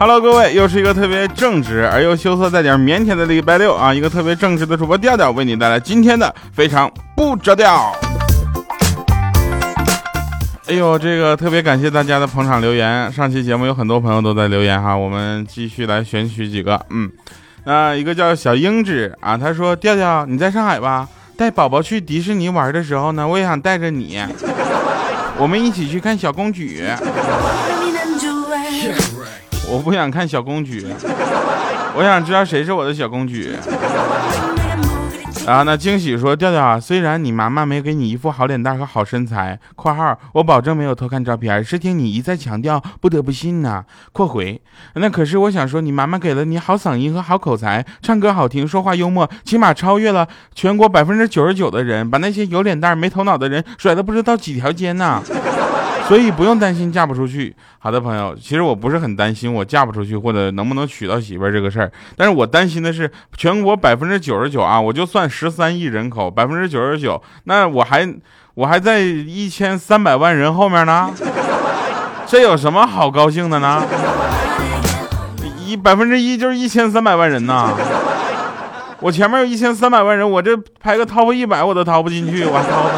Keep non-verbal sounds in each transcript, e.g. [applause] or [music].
！Hello，各位，又是一个特别正直而又羞涩带点腼腆的礼拜六啊！一个特别正直的主播调调为你带来今天的非常不着调。哎呦，这个特别感谢大家的捧场留言。上期节目有很多朋友都在留言哈，我们继续来选取几个。嗯，那一个叫小英子啊，他说调调你在上海吧？带宝宝去迪士尼玩的时候呢，我也想带着你。我们一起去看小公举。我不想看小公举，我想知道谁是我的小公举。然后呢，惊喜说调调啊，虽然你妈妈没给你一副好脸蛋和好身材（括号我保证没有偷看照片，是听你一再强调，不得不信呐）。括回那可是我想说，你妈妈给了你好嗓音和好口才，唱歌好听，说话幽默，起码超越了全国百分之九十九的人，把那些有脸蛋没头脑的人甩的不知道几条街呢。所以不用担心嫁不出去。好的，朋友，其实我不是很担心我嫁不出去或者能不能娶到媳妇儿这个事儿，但是我担心的是全国百分之九十九啊，我就算十三亿人口，百分之九十九，那我还我还在一千三百万人后面呢，[laughs] 这有什么好高兴的呢？一百分之一就是一千三百万人呐，我前面有一千三百万人，我这排个 top 一百我都掏不进去，我掏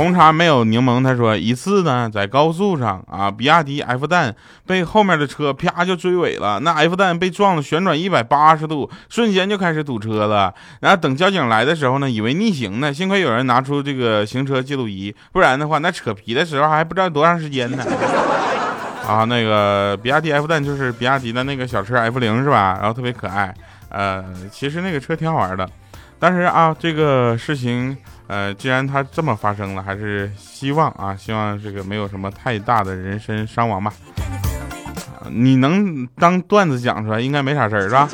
红茶没有柠檬，他说一次呢，在高速上啊，比亚迪 F 蛋被后面的车啪就追尾了，那 F 蛋被撞了，旋转一百八十度，瞬间就开始堵车了。然后等交警来的时候呢，以为逆行呢，幸亏有人拿出这个行车记录仪，不然的话，那扯皮的时候还不知道多长时间呢。[laughs] 啊，那个比亚迪 F 蛋就是比亚迪的那个小车 F 零是吧？然后特别可爱，呃，其实那个车挺好玩的，但是啊，这个事情。呃，既然它这么发生了，还是希望啊，希望这个没有什么太大的人身伤亡吧。你能当段子讲出来，应该没啥事儿是吧？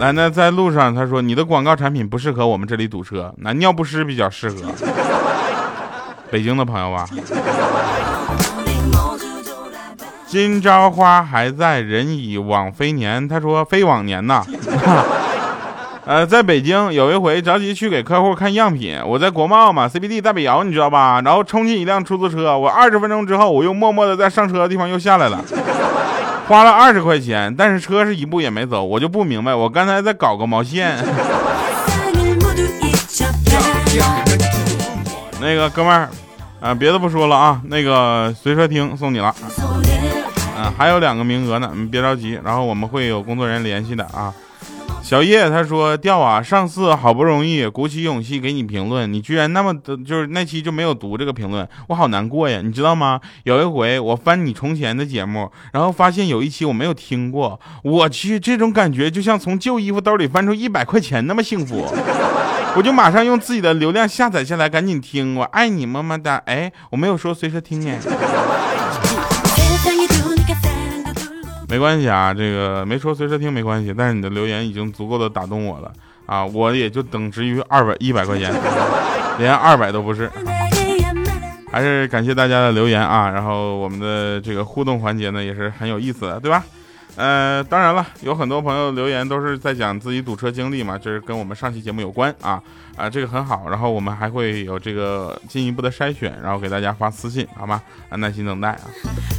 来，那在路上，他说你的广告产品不适合我们这里堵车，那尿不湿比较适合。北京的朋友吧。今朝花还在，人已往非年。他说非往年呐。呃，在北京有一回着急去给客户看样品，我在国贸嘛，CBD 大北窑，你知道吧？然后冲进一辆出租车，我二十分钟之后，我又默默的在上车的地方又下来了，花了二十块钱，但是车是一步也没走，我就不明白，我刚才在搞个毛线。[laughs] 那个哥们儿，啊，别的不说了啊，那个随车听送你了，嗯，还有两个名额呢，你别着急，然后我们会有工作人员联系的啊。小叶他说：“掉啊，上次好不容易鼓起勇气给你评论，你居然那么的，就是那期就没有读这个评论，我好难过呀，你知道吗？有一回我翻你从前的节目，然后发现有一期我没有听过，我去，这种感觉就像从旧衣服兜里翻出一百块钱那么幸福，[laughs] 我就马上用自己的流量下载下来，赶紧听，我爱你么么哒。哎，我没有说随时听哎。”没关系啊，这个没说随时听没关系，但是你的留言已经足够的打动我了啊，我也就等值于二百一百块钱，连二百都不是，还是感谢大家的留言啊，然后我们的这个互动环节呢也是很有意思的，对吧？呃，当然了，有很多朋友留言都是在讲自己堵车经历嘛，这是跟我们上期节目有关啊啊，这个很好。然后我们还会有这个进一步的筛选，然后给大家发私信，好吗？啊，耐心等待啊。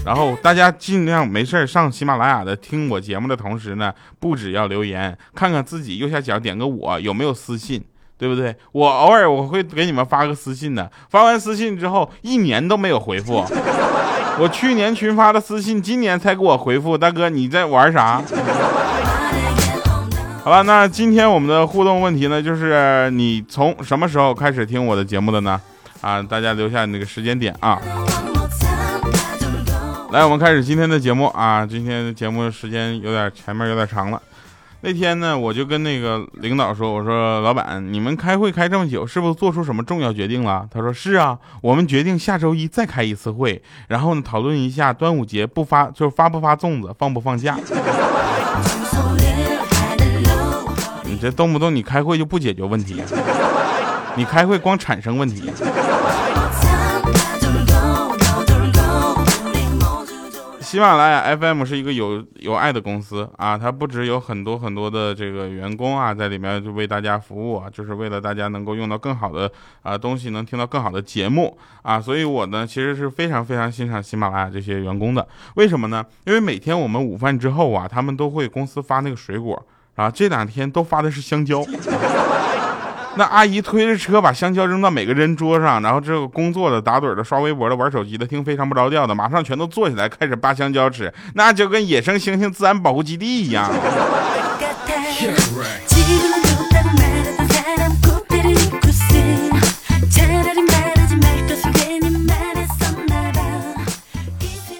然后大家尽量没事上喜马拉雅的听我节目的同时呢，不只要留言，看看自己右下角点个我有没有私信，对不对？我偶尔我会给你们发个私信的，发完私信之后一年都没有回复。我去年群发的私信，今年才给我回复。大哥，你在玩啥？[laughs] 好了，那今天我们的互动问题呢，就是你从什么时候开始听我的节目的呢？啊，大家留下那个时间点啊。来，我们开始今天的节目啊。今天的节目时间有点前面有点长了。那天呢，我就跟那个领导说：“我说老板，你们开会开这么久，是不是做出什么重要决定了？”他说：“是啊，我们决定下周一再开一次会，然后呢，讨论一下端午节不发就是发不发粽子，放不放假。”你这动不动你开会就不解决问题，你开会光产生问题。喜马拉雅 FM 是一个有有爱的公司啊，它不止有很多很多的这个员工啊，在里面就为大家服务啊，就是为了大家能够用到更好的啊东西，能听到更好的节目啊，所以我呢其实是非常非常欣赏喜马拉雅这些员工的。为什么呢？因为每天我们午饭之后啊，他们都会公司发那个水果啊，这两天都发的是香蕉。那阿姨推着车把香蕉扔到每个人桌上，然后这个工作的、打盹的、刷微博的、玩手机的、听非常不着调的，马上全都坐起来开始扒香蕉吃，那就跟野生猩猩自然保护基地一样。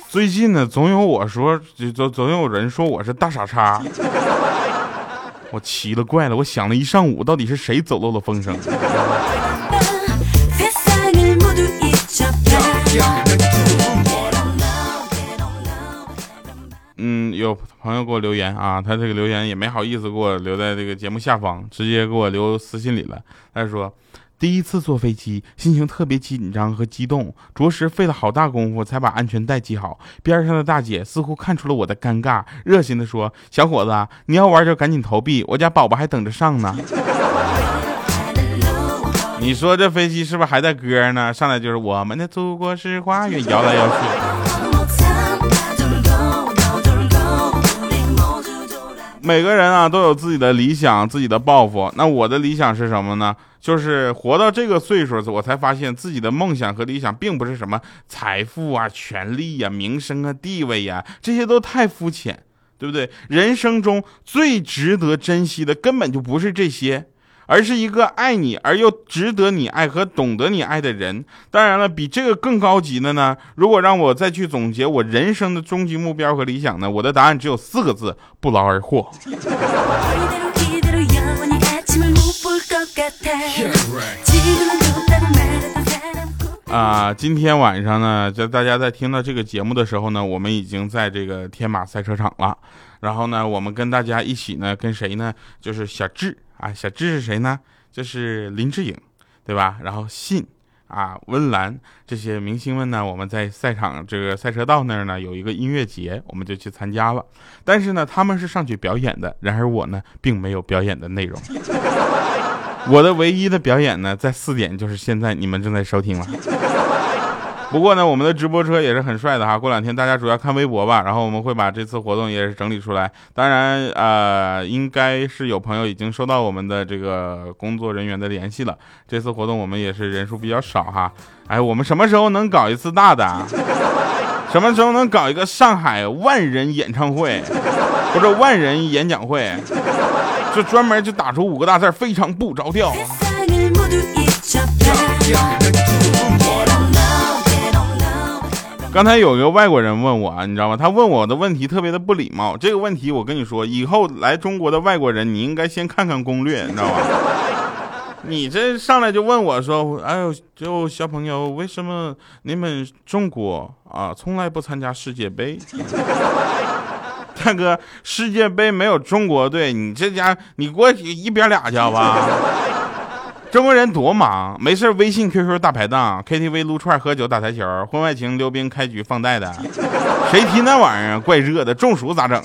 最近呢，总有我说，总总有人说我是大傻叉。我奇了怪了，我想了一上午，到底是谁走漏了风声？嗯，有朋友给我留言啊，他这个留言也没好意思给我留在这个节目下方，直接给我留私信里了。他说。第一次坐飞机，心情特别紧张和激动，着实费了好大功夫才把安全带系好。边上的大姐似乎看出了我的尴尬，热心的说：“小伙子，你要玩就赶紧投币，我家宝宝还等着上呢。”你说这飞机是不是还在歌呢？上来就是我们的祖国是花园，摇来摇去。每个人啊都有自己的理想、自己的抱负。那我的理想是什么呢？就是活到这个岁数，我才发现自己的梦想和理想并不是什么财富啊、权利呀、名声啊、地位呀，这些都太肤浅，对不对？人生中最值得珍惜的根本就不是这些。而是一个爱你而又值得你爱和懂得你爱的人。当然了，比这个更高级的呢？如果让我再去总结我人生的终极目标和理想呢？我的答案只有四个字：不劳而获。啊，今天晚上呢，在大家在听到这个节目的时候呢，我们已经在这个天马赛车场了。然后呢，我们跟大家一起呢，跟谁呢？就是小智。啊，小智是谁呢？就是林志颖，对吧？然后信啊，温岚这些明星们呢，我们在赛场这个赛车道那儿呢有一个音乐节，我们就去参加了。但是呢，他们是上去表演的，然而我呢，并没有表演的内容。[laughs] 我的唯一的表演呢，在四点，就是现在你们正在收听了。[laughs] 不过呢，我们的直播车也是很帅的哈。过两天大家主要看微博吧，然后我们会把这次活动也是整理出来。当然，呃，应该是有朋友已经收到我们的这个工作人员的联系了。这次活动我们也是人数比较少哈。哎，我们什么时候能搞一次大的？[laughs] 什么时候能搞一个上海万人演唱会，或者万人演讲会？就专门就打出五个大字：非常不着调。刚才有一个外国人问我，你知道吗？他问我的问题特别的不礼貌。这个问题我跟你说，以后来中国的外国人，你应该先看看攻略，你知道吗？[laughs] 你这上来就问我说：“哎呦，就小朋友，为什么你们中国啊从来不参加世界杯？”大哥，世界杯没有中国队，你这家你给我一边俩去好吧？[laughs] 中国人多忙，没事微信、QQ 大排档，KTV 撸串、喝酒、打台球，婚外情、溜冰、开局、放贷的，[laughs] 谁提那玩意儿？怪热的，中暑咋整？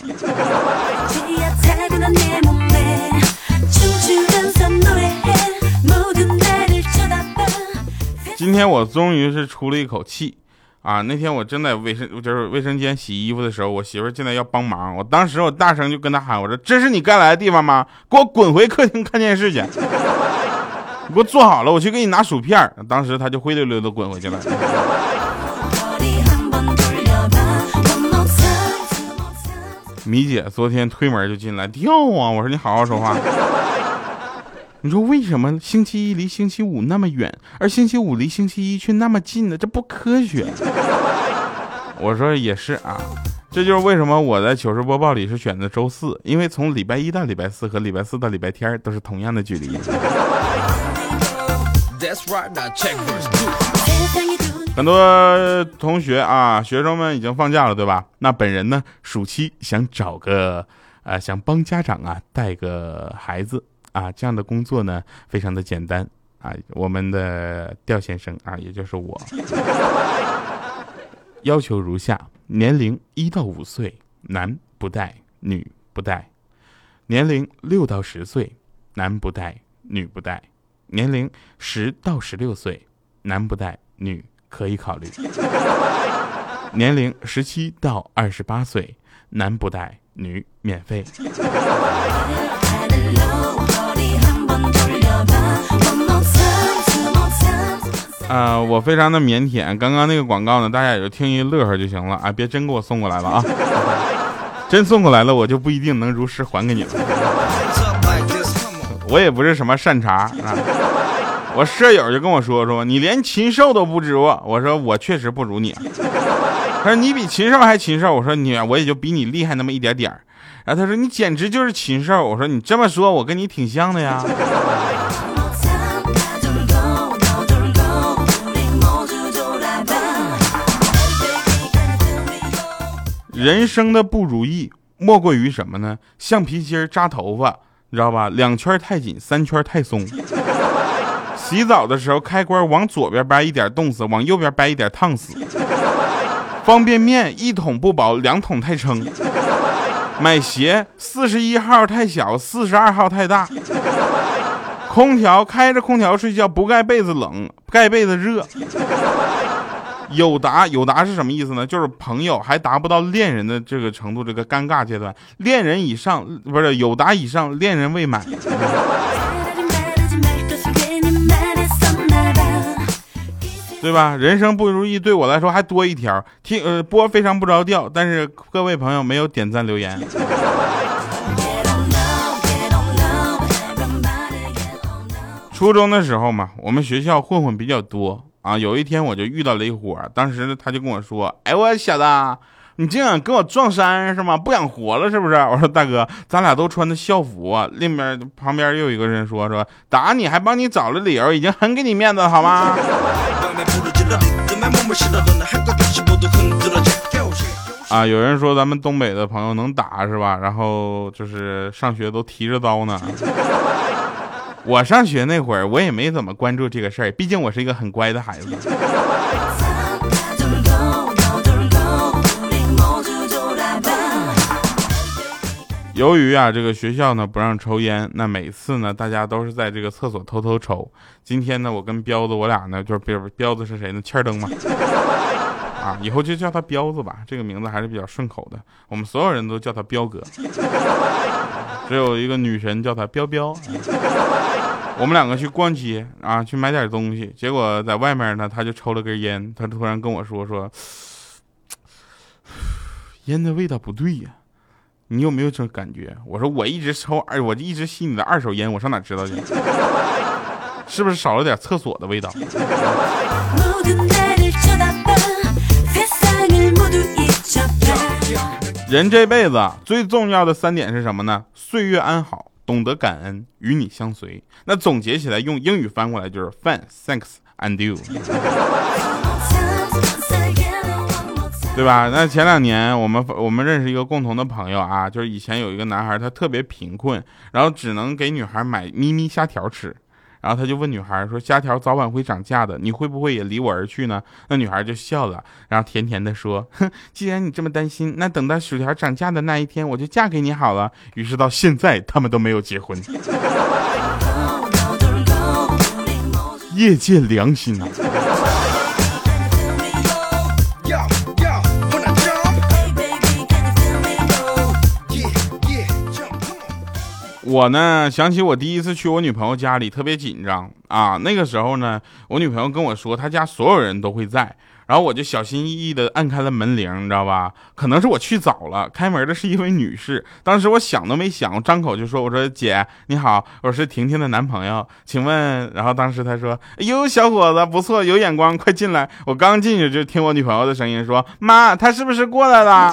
今天我终于是出了一口气啊！那天我正在卫生就是卫生间洗衣服的时候，我媳妇进来要帮忙，我当时我大声就跟她喊：“我说这是你该来的地方吗？给我滚回客厅看电视去！”你 [laughs] 给我坐好了，我去给你拿薯片。当时他就灰溜溜的滚回去了。米姐昨天推门就进来，跳啊！我说你好好说话。你说为什么星期一离星期五那么远，而星期五离星期一却那么近呢？这不科学。我说也是啊。这就是为什么我在糗事播报里是选择周四，因为从礼拜一到礼拜四和礼拜四到礼拜天都是同样的距离。很多同学啊，学生们已经放假了，对吧？那本人呢，暑期想找个，呃，想帮家长啊带个孩子啊，这样的工作呢，非常的简单啊。我们的调先生啊，也就是我，要求如下：年龄一到五岁，男不带，女不带；年龄六到十岁，男不带，女不带；年龄十到十六岁，男不带，女。可以考虑。年龄十七到二十八岁，男不带，女免费。啊，我非常的腼腆。刚刚那个广告呢，大家也就听一乐呵就行了啊，别真给我送过来了啊！[laughs] 真送过来了，我就不一定能如实还给你了。我也不是什么善茬啊。我舍友就跟我说说，你连禽兽都不如。我我说我确实不如你。他说你比禽兽还禽兽。我说你我也就比你厉害那么一点点儿。然后他说你简直就是禽兽。我说你这么说，我跟你挺像的呀。人生的不如意莫过于什么呢？橡皮筋扎头发，你知道吧？两圈太紧，三圈太松。洗澡的时候，开关往左边掰一点冻死，往右边掰一点烫死。方便面一桶不饱，两桶太撑。买鞋四十一号太小，四十二号太大。空调开着空调睡觉，不盖被子冷，盖被子热。[laughs] 有达有达是什么意思呢？就是朋友还达不到恋人的这个程度，这个尴尬阶段，恋人以上不是有达以上，恋人未满。[laughs] 对吧？人生不如意，对我来说还多一条。听呃播非常不着调，但是各位朋友没有点赞留言。[laughs] 初中的时候嘛，我们学校混混比较多啊。有一天我就遇到了一伙，当时他就跟我说：“哎，我小子。”你竟敢跟我撞衫是吗？不想活了是不是？我说大哥，咱俩都穿的校服啊。另边旁边又有一个人说说打你还帮你找了理由，已经很给你面子好吗？[laughs] 啊，有人说咱们东北的朋友能打是吧？然后就是上学都提着刀呢。我上学那会儿我也没怎么关注这个事儿，毕竟我是一个很乖的孩子。由于啊，这个学校呢不让抽烟，那每次呢，大家都是在这个厕所偷偷抽。今天呢，我跟彪子，我俩呢，就是彪彪子是谁呢？欠灯嘛。[laughs] 啊，以后就叫他彪子吧，这个名字还是比较顺口的。我们所有人都叫他彪哥，只有一个女神叫她彪彪。[laughs] 我们两个去逛街啊，去买点东西，结果在外面呢，他就抽了根烟，他突然跟我说说，烟的味道不对呀。你有没有这感觉？我说我一直抽二，我就一直吸你的二手烟，我上哪知道去？[laughs] 是不是少了点厕所的味道？[laughs] 人这辈子最重要的三点是什么呢？岁月安好，懂得感恩，与你相随。那总结起来用英语翻过来就是 fun, thanks and you。[laughs] 对吧？那前两年我们我们认识一个共同的朋友啊，就是以前有一个男孩，他特别贫困，然后只能给女孩买咪咪虾条吃，然后他就问女孩说：“虾条早晚会涨价的，你会不会也离我而去呢？”那女孩就笑了，然后甜甜的说：“哼，[laughs] 既然你这么担心，那等到薯条涨价的那一天，我就嫁给你好了。”于是到现在他们都没有结婚，[laughs] 业界良心啊！我呢，想起我第一次去我女朋友家里，特别紧张啊。那个时候呢，我女朋友跟我说，她家所有人都会在，然后我就小心翼翼的按开了门铃，你知道吧？可能是我去早了，开门的是一位女士。当时我想都没想，我张口就说：“我说姐你好，我是婷婷的男朋友，请问？”然后当时她说：“哎呦，小伙子不错，有眼光，快进来。”我刚进去就听我女朋友的声音说：“妈，他是不是过来了？”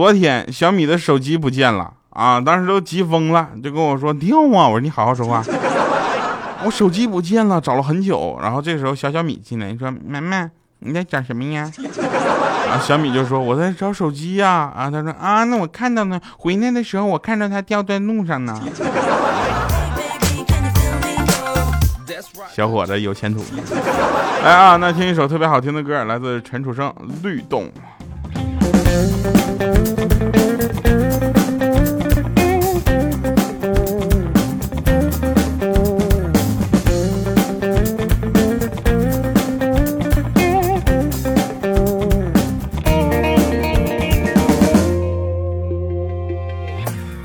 昨天小米的手机不见了啊！当时都急疯了，就跟我说掉啊！我说你好好说话，我手机不见了，找了很久。然后这时候小小米进来，你说妈妈你在找什么呀？啊，小米就说我在找手机呀。啊，他说啊，那我看到呢，回来的时候我看到它掉在路上呢。小伙子有前途。来啊，那听一首特别好听的歌，来自陈楚生《律动》。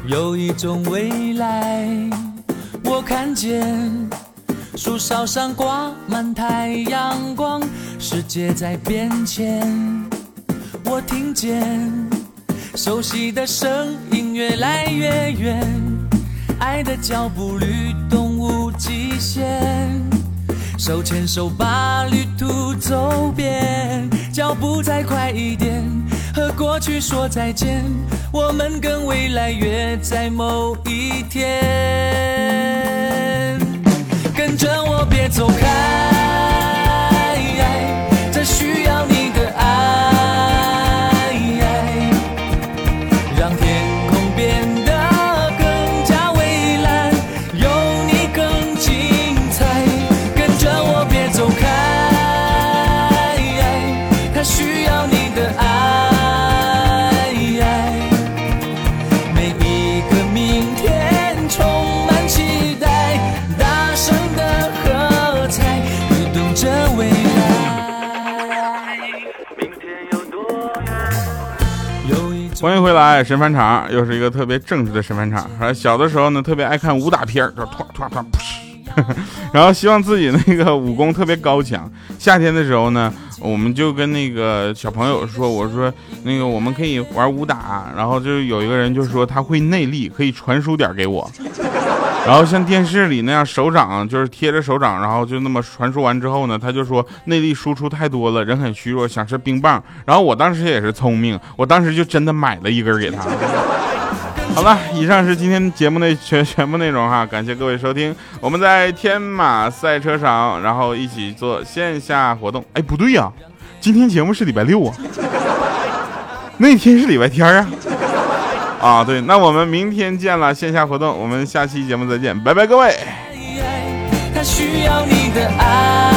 有一种未来，我看见树梢上挂满太阳光，世界在变迁。我听见熟悉的声音越来越远，爱的脚步律动无极限，手牵手把旅途走遍，脚步再快一点，和过去说再见，我们跟未来约在某一天，跟着我别走开，来，神返场，又是一个特别正直的神返场。小的时候呢，特别爱看武打片儿，就突突突噗，然后希望自己那个武功特别高强。夏天的时候呢，我们就跟那个小朋友说，我说那个我们可以玩武打，然后就有一个人就说他会内力，可以传输点给我。然后像电视里那样，手掌就是贴着手掌，然后就那么传输完之后呢，他就说内力输出太多了，人很虚弱，想吃冰棒。然后我当时也是聪明，我当时就真的买了一根给他。好了，以上是今天节目的全全部内容哈，感谢各位收听。我们在天马赛车场，然后一起做线下活动。哎，不对呀，今天节目是礼拜六啊，那天是礼拜天啊。啊，对，那我们明天见了线下活动，我们下期节目再见，拜拜，各位。他需要你的爱，